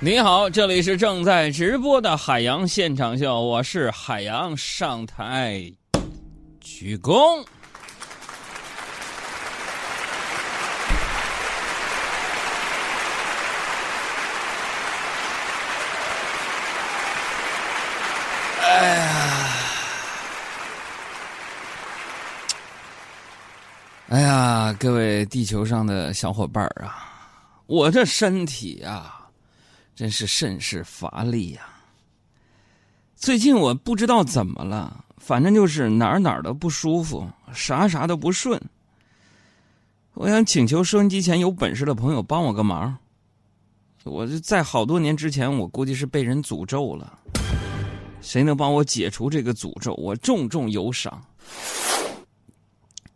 你好，这里是正在直播的海洋现场秀，我是海洋，上台鞠躬。哎呀，哎呀，各位地球上的小伙伴啊，我这身体啊，真是甚是乏力呀、最近我不知道怎么了，反正就是哪儿哪儿都不舒服，啥啥都不顺。我想请求收音机前有本事的朋友帮我个忙。我就在好多年之前，我估计是被人诅咒了。谁能帮我解除这个诅咒？我重重有赏。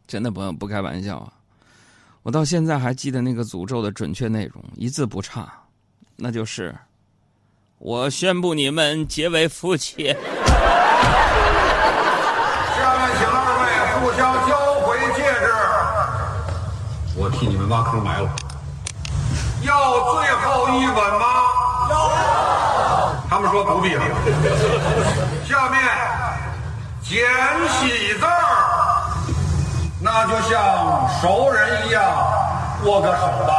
真的朋友不开玩笑啊！我到现在还记得那个诅咒的准确内容，一字不差，那就是：我宣布你们结为夫妻。下面请二位互相交回戒指。我替你们挖坑埋了。要最后一吻吗？他们说不必了。下面捡喜字儿，那就像熟人一样握个手吧，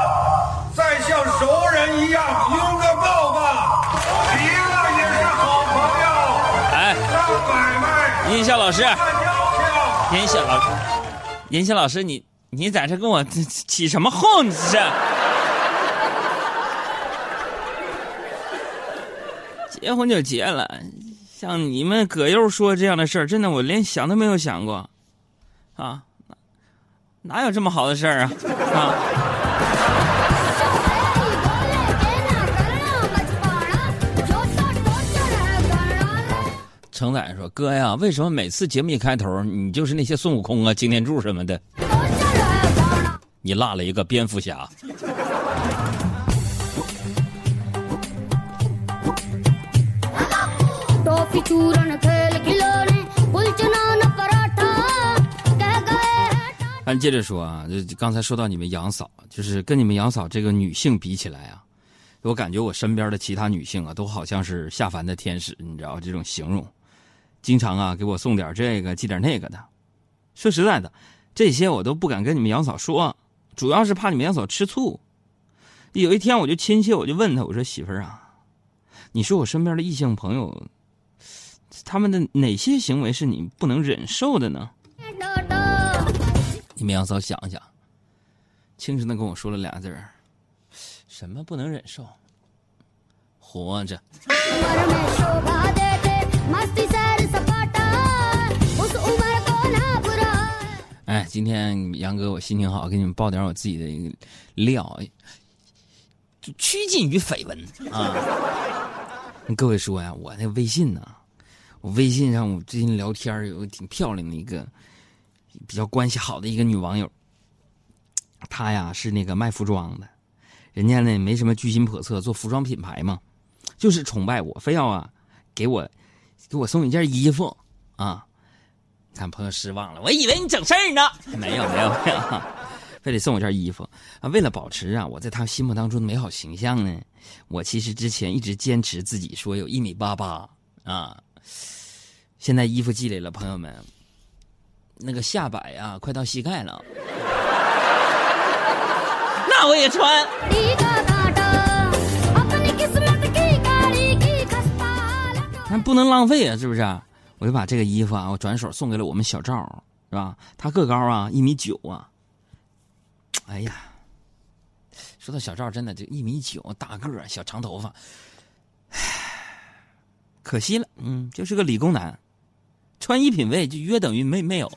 再像熟人一样拥个抱吧。离了也是好朋友，哎，让买卖音效老师，音效老师，音效老师，你你在这跟我 起什么哄？你这是？结婚就结了，像你们葛优说这样的事儿，真的我连想都没有想过，啊，哪有这么好的事儿啊？啊！程仔说：“哥呀，为什么每次节目一开头，你就是那些孙悟空啊、擎天柱什么的？你落了一个蝙蝠侠。”咱接着说啊，就刚才说到你们杨嫂，就是跟你们杨嫂这个女性比起来啊，我感觉我身边的其他女性啊，都好像是下凡的天使，你知道这种形容，经常啊给我送点这个，寄点那个的。说实在的，这些我都不敢跟你们杨嫂说，主要是怕你们杨嫂吃醋。有一天我就亲切，我就问她，我说媳妇儿啊，你说我身边的异性朋友，他们的哪些行为是你不能忍受的呢？你们杨嫂想想，轻声的跟我说了俩字儿：什么不能忍受？活着。今天杨哥我心情好，给你们报点我自己的一个料，就趋近于绯闻啊。各位说呀，我那微信呢，我微信上我最近聊天有个挺漂亮的一个比较关系好的一个女网友，她呀是那个卖服装的，人家呢没什么居心叵测，做服装品牌嘛，就是崇拜我，非要啊给我给我送一件衣服啊。看朋友失望了，我以为你整事儿呢，没有没有没有，非得送我件衣服啊。为了保持啊我在他心目当中的美好形象呢，我其实之前一直坚持自己说有一米八八啊。现在衣服寄来了，朋友们，那个下摆啊快到膝盖了，那我也穿。那不能浪费啊，是不是？我就把这个衣服啊，我转手送给了我们小赵，是吧？他个高啊，一米九啊。哎呀，说到小赵，真的就一米九，大个儿，小长头发，唉，可惜了，嗯，就是个理工男，穿衣品味就约等于没没有。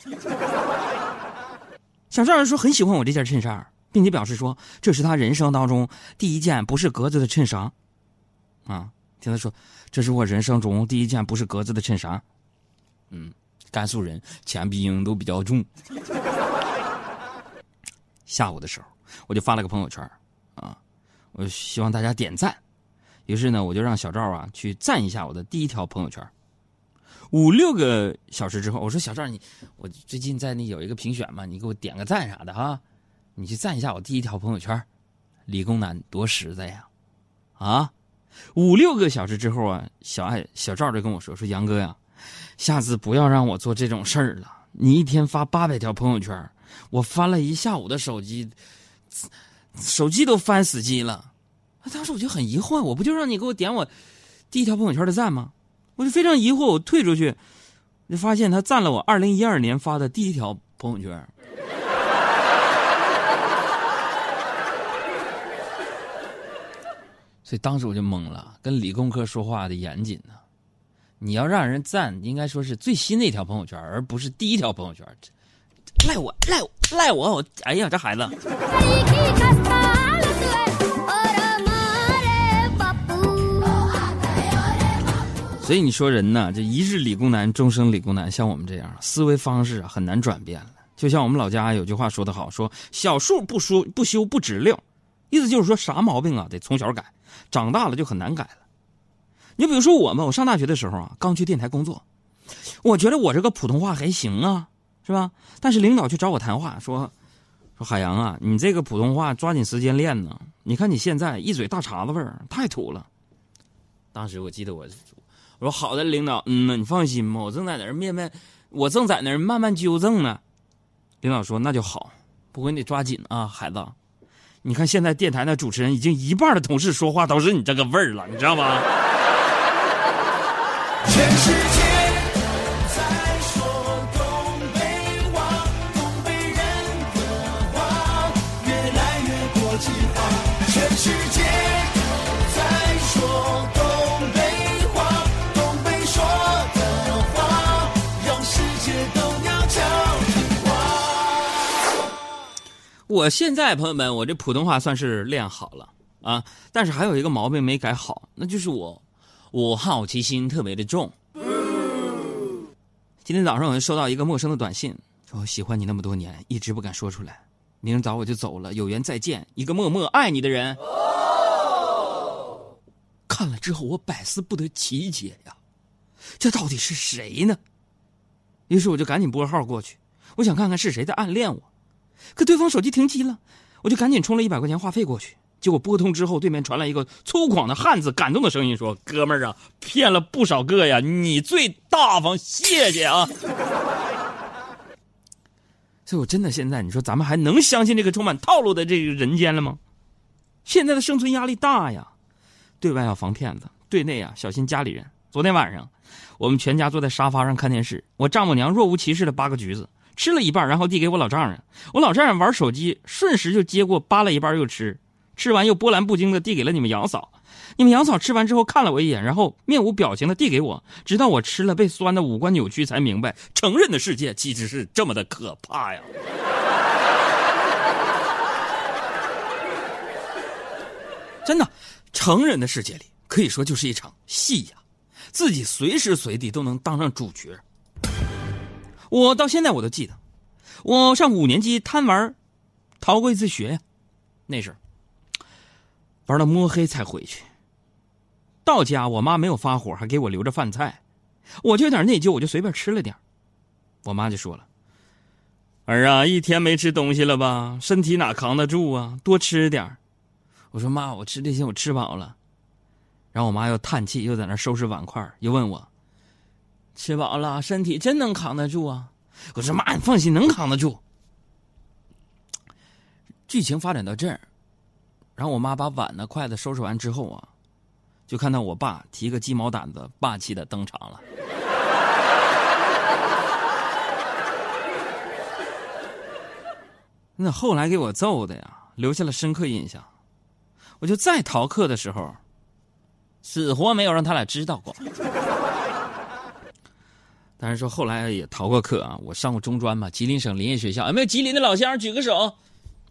小赵说很喜欢我这件衬衫，并且表示说这是他人生当中第一件不是格子的衬衫，啊，听他说这是我人生中第一件不是格子的衬衫。嗯，甘肃人钱币应都比较重。下午的时候，我就发了个朋友圈啊，我希望大家点赞。于是呢，我就让小赵啊去赞一下我的第一条朋友圈。五六个小时之后，我说小赵你，我最近在那有一个评选嘛，你给我点个赞啥的哈，你去赞一下我第一条朋友圈。理工男多实在呀，啊！五六个小时之后啊，小爱小赵就跟我说：“说杨哥呀，下次不要让我做这种事儿了。你一天发八百条朋友圈，我翻了一下午的手机，手机都翻死机了。”当时我就很疑惑，我不就让你给我点我第一条朋友圈的赞吗？我就非常疑惑，我退出去，就发现他赞了我二零一二年发的第一条朋友圈。所以当时我就懵了，跟理工科说话的严谨呢。你要让人赞，应该说是最新的一条朋友圈，而不是第一条朋友圈。赖我，赖我，赖我！我哎呀，这孩子。所以你说人呢，这一日理工男，终生理工男。像我们这样思维方式啊，很难转变了。就像我们老家有句话说得好，说小树不说不修不直溜，意思就是说啥毛病啊，得从小改。长大了就很难改了。你比如说我嘛，我上大学的时候啊，刚去电台工作，我觉得我这个普通话还行啊，是吧？但是领导去找我谈话，说说海洋啊，你这个普通话抓紧时间练呢。你看你现在一嘴大碴子味儿，太土了。当时我记得我我说好的，领导，嗯呢，你放心吧，我正在那儿面面，我正在那儿慢慢纠正呢。领导说那就好，不过你得抓紧啊，孩子。你看，现在电台的主持人已经一半的同事说话都是你这个味儿了，你知道吗？全世界在说东北话，东北人的话越来越国际化。全世界在说东北话，东北说的话让世界都要讲听话。我现在朋友们，我这普通话算是练好了啊，但是还有一个毛病没改好，那就是我。我好奇心特别的重。今天早上我就收到一个陌生的短信，说喜欢你那么多年，一直不敢说出来。明早我就走了，有缘再见，一个默默爱你的人。看了之后，我百思不得其解呀，这到底是谁呢？于是我就赶紧拨号过去，我想看看是谁在暗恋我。可对方手机停机了，我就赶紧充了一百块钱话费过去。结果拨通之后，对面传来一个粗犷的汉子感动的声音，说：“哥们儿啊，骗了不少个呀，你最大方，谢谢啊。”所以，我真的现在，你说咱们还能相信这个充满套路的这个人间了吗？现在的生存压力大呀，对外要防骗子，对内啊小心家里人。昨天晚上，我们全家坐在沙发上看电视，我丈母娘若无其事的扒个橘子，吃了一半，然后递给我老丈人，我老丈人玩手机，顺时就接过扒了一半又吃。吃完又波澜不惊的递给了你们杨嫂，你们杨嫂吃完之后看了我一眼，然后面无表情的递给我，直到我吃了被酸的五官扭曲，才明白成人的世界其实是这么的可怕呀！真的，成人的世界里可以说就是一场戏呀，自己随时随地都能当上主角。我到现在我都记得，我上五年级贪玩，逃过一次学呀，那时候。玩到摸黑才回去。到家，我妈没有发火，还给我留着饭菜，我就有点内疚，我就随便吃了点我妈就说了：“儿啊，一天没吃东西了吧？身体哪扛得住啊？多吃点我说：“妈，我吃这些，我吃饱了。”然后我妈又叹气，又在那收拾碗筷，又问我：“吃饱了，身体真能扛得住啊？”我说：“妈，你放心，能扛得住。”剧情发展到这儿。然后我妈把碗呢、筷子收拾完之后啊，就看到我爸提个鸡毛掸子，霸气的登场了。那后来给我揍的呀，留下了深刻印象。我就再逃课的时候，死活没有让他俩知道过。但是说后来也逃过课啊，我上过中专嘛，吉林省林业学校，有没有吉林的老乡举个手？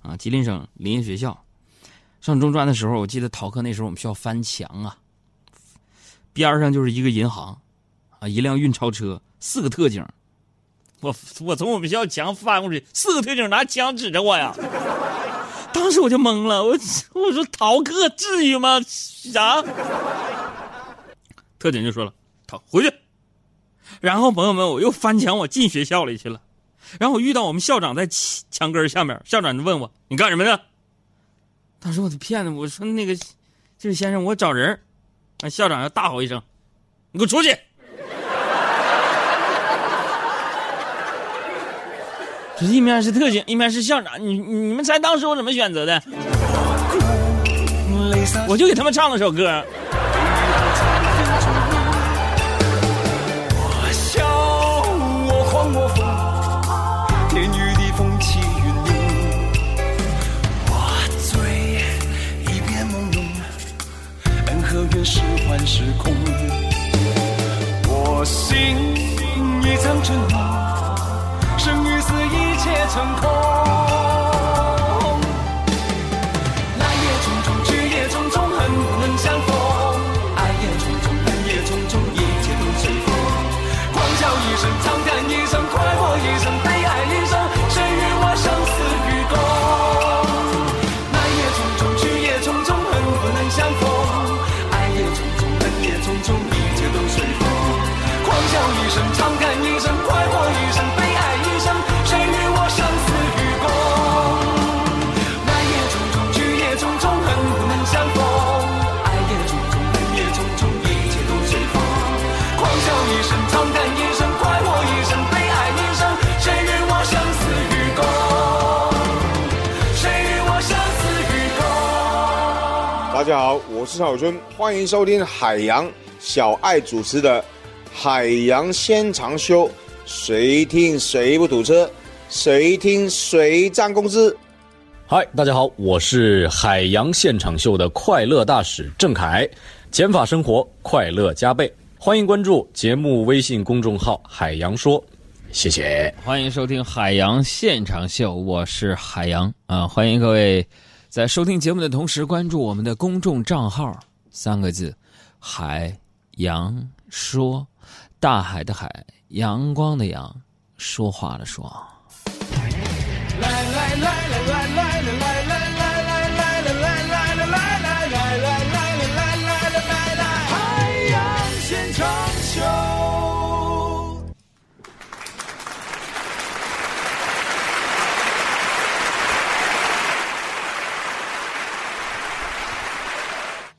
啊，吉林省林业学校。上中专的时候，我记得逃课那时候我们需要翻墙啊，边上就是一个银行，啊，一辆运钞车，四个特警，我我从我们学校墙翻过去，四个特警拿枪指着我呀，当时我就懵了，我我说逃课至于吗？啥？特警就说了，逃回去。然后朋友们，我又翻墙，我进学校里去了，然后我遇到我们校长在墙根下面，校长就问我，你干什么呢？当时我的骗子，我说那个，就是先生，我找人校长要大吼一声：“你给我出去！”这一面是特警，一面是校长，你你们猜当时我怎么选择的？我就给他们唱了首歌。幻时空。我心一场真梦，生与死一切成空。家好，我是邵春，欢迎收听海洋小爱主持的《海洋现场秀》，谁听谁不堵车，谁听谁涨工资。嗨，大家好，我是海洋现场秀的快乐大使郑恺，减法生活，快乐加倍，欢迎关注节目微信公众号“海洋说”，谢谢。欢迎收听海洋现场秀，我是海洋啊！欢迎各位在收听节目的同时关注我们的公众账号，三个字：海洋说，大海的海，阳光的阳，说话的说。来来来来来来来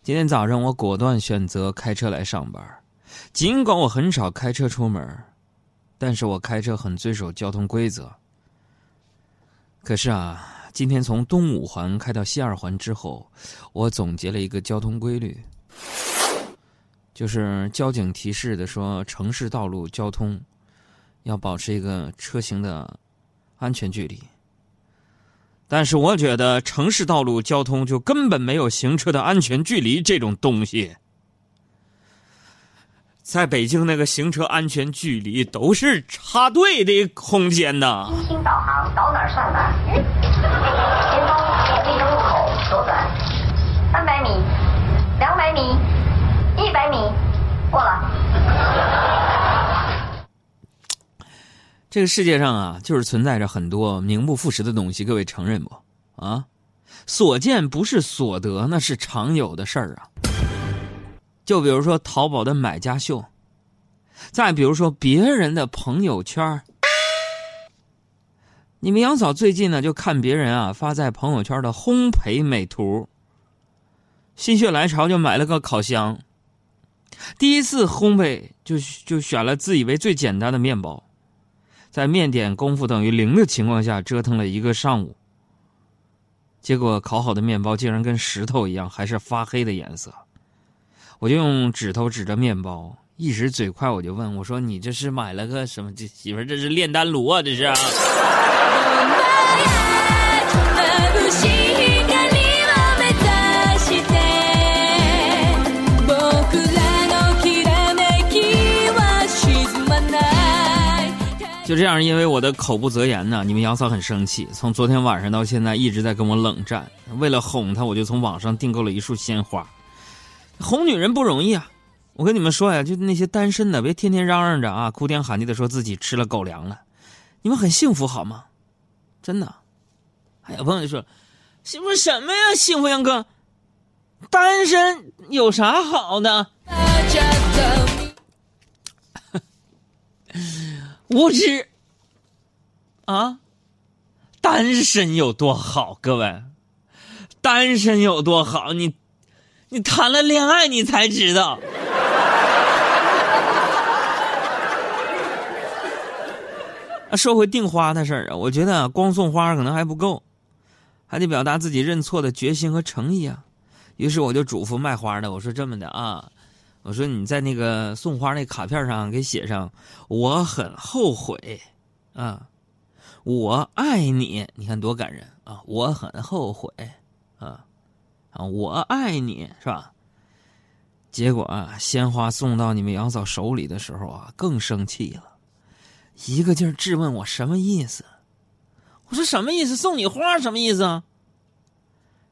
今天早上我果断选择开车来上班，尽管我很少开车出门，但是我开车很遵守交通规则。可是啊，今天从东五环开到西二环之后，我总结了一个交通规律，就是交警提示的说，城市道路交通要保持一个车行的安全距离。但是我觉得城市道路交通就根本没有行车的安全距离这种东西。在北京，那个行车安全距离都是插队的空间呐。精心导航，导哪儿算哪。前方有立正路口，左转，三百米，两百米，一百米，过了。这个世界上啊，就是存在着很多名不副实的东西，各位承认不？啊，所见不是所得，那是常有的事儿啊。就比如说淘宝的买家秀，再比如说别人的朋友圈你们杨嫂最近呢，就看别人啊发在朋友圈的烘焙美图，心血来潮就买了个烤箱。第一次烘焙就就选了自以为最简单的面包，在面点功夫等于零的情况下折腾了一个上午，结果烤好的面包竟然跟石头一样，还是发黑的颜色。我就用指头指着面包，一时嘴快，我就问我说：“你这是买了个什么？这媳妇这是炼丹炉啊？这是、啊？” 就这样，因为我的口不择言呢，你们杨嫂很生气，从昨天晚上到现在一直在跟我冷战。为了哄她，我就从网上订购了一束鲜花。哄女人不容易啊！我跟你们说呀，就那些单身的，别天天嚷嚷着啊，哭天喊地的说自己吃了狗粮了，你们很幸福好吗？真的。还有朋友就说：“幸福什么呀？幸福杨哥，单身有啥好的？无知啊！单身有多好？各位，单身有多好？你你谈了恋爱你才知道。啊，说回订花的事儿啊，我觉得，光送花可能还不够，还得表达自己认错的决心和诚意啊。于是我就嘱咐卖花的，我说这么的啊，我说你在那个送花那卡片上给写上“我很后悔”，啊，我爱你，你看多感人啊！我很后悔，啊，啊，我爱你是吧？结果啊，鲜花送到你们杨嫂手里的时候啊，更生气了，一个劲儿质问我什么意思。我说什么意思？送你花什么意思啊？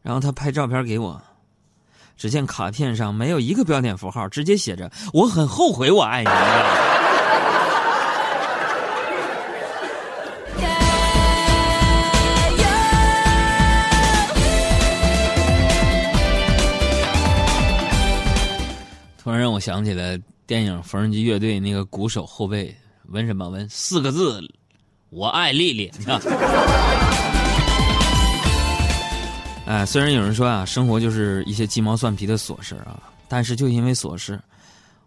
然后他拍照片给我，只见卡片上没有一个标点符号，直接写着“我很后悔我爱你”。突然让我想起了电影《缝纫机乐队》那个鼓手后背纹什么纹四个字：“我爱丽丽。” 哎，虽然有人说啊，生活就是一些鸡毛蒜皮的琐事啊，但是就因为琐事，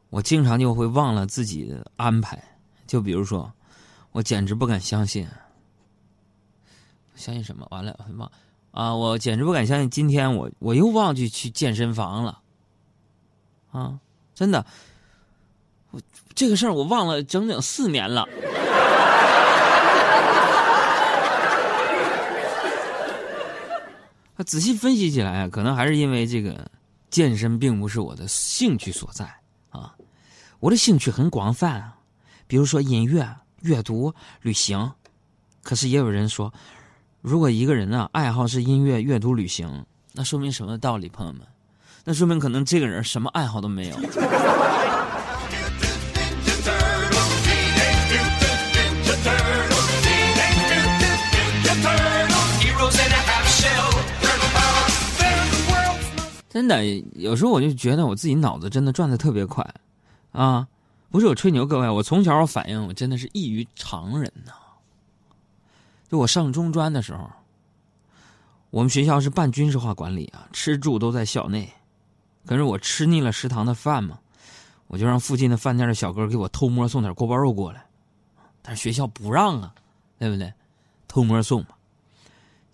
我经常就会忘了自己的安排。就比如说，我简直不敢相信，相信什么？完了，忘啊！我简直不敢相信，今天我我又忘记去健身房了。啊，真的，我这个事儿我忘了整整四年了。仔细分析起来啊，可能还是因为这个健身并不是我的兴趣所在啊。我的兴趣很广泛啊，比如说音乐、阅读、旅行。可是也有人说，如果一个人啊爱好是音乐、阅读、旅行，那说明什么道理？朋友们，那说明可能这个人什么爱好都没有。真的，有时候我就觉得我自己脑子真的转的特别快，啊，不是我吹牛，各位，我从小我反应我真的是异于常人呐。就我上中专的时候，我们学校是半军事化管理啊，吃住都在校内，可是我吃腻了食堂的饭嘛，我就让附近的饭店的小哥给我偷摸送点锅包肉过来，但是学校不让啊，对不对？偷摸送嘛。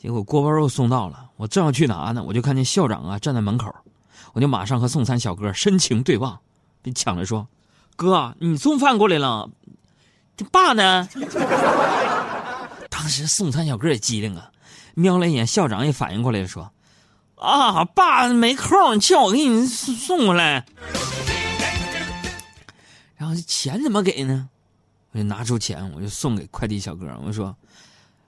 结果锅包肉送到了，我正要去拿呢，我就看见校长啊站在门口，我就马上和送餐小哥深情对望，并抢着说：“哥，你送饭过来了，这爸呢？” 当时送餐小哥也机灵啊，瞄了一眼校长，也反应过来，说：“啊，爸没空，叫我给你送过来。”然后这钱怎么给呢？我就拿出钱，我就送给快递小哥，我说。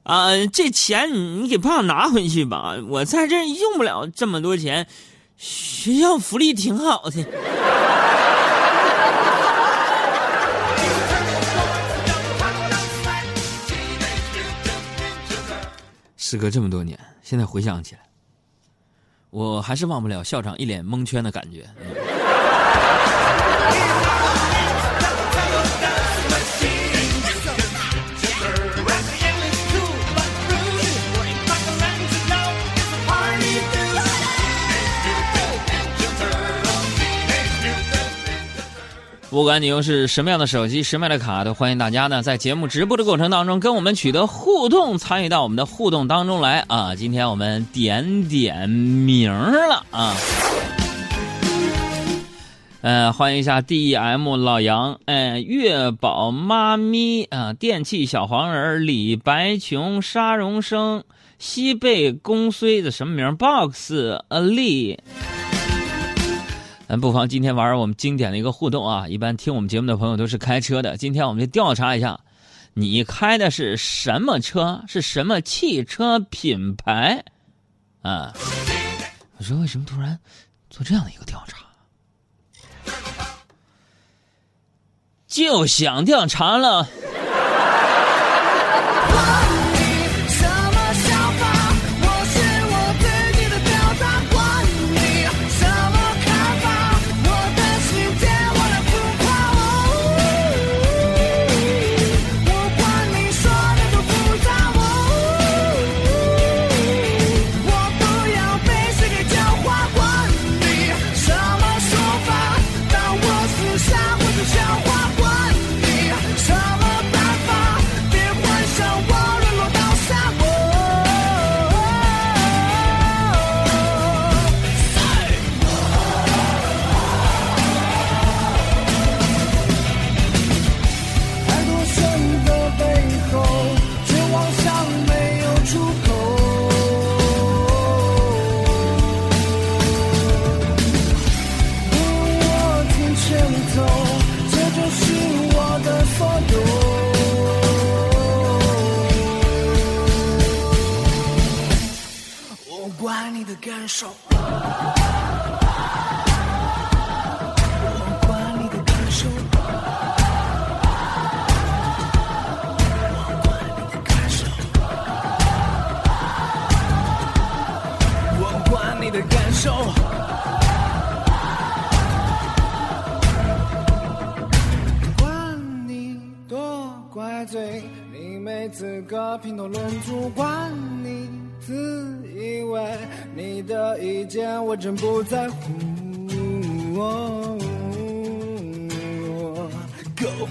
啊，这钱你给爸拿回去吧，我在这用不了这么多钱，学校福利挺好的。时隔这么多年，现在回想起来，我还是忘不了校长一脸蒙圈的感觉。不管你用是什么样的手机、什么样的卡，都欢迎大家呢在节目直播的过程当中跟我们取得互动，参与到我们的互动当中来啊！今天我们点点名了啊，呃，欢迎一下 D E M 老杨，哎，月宝妈咪啊，电器小黄人李白琼沙荣生西贝公虽的什么名？Box 呃丽。咱不妨今天玩我们经典的一个互动啊！一般听我们节目的朋友都是开车的，今天我们就调查一下，你开的是什么车？是什么汽车品牌？啊！我说为什么突然做这样的一个调查？就想调查了。你没资格评头论足，管你自以为你的意见，我真不在乎。Go。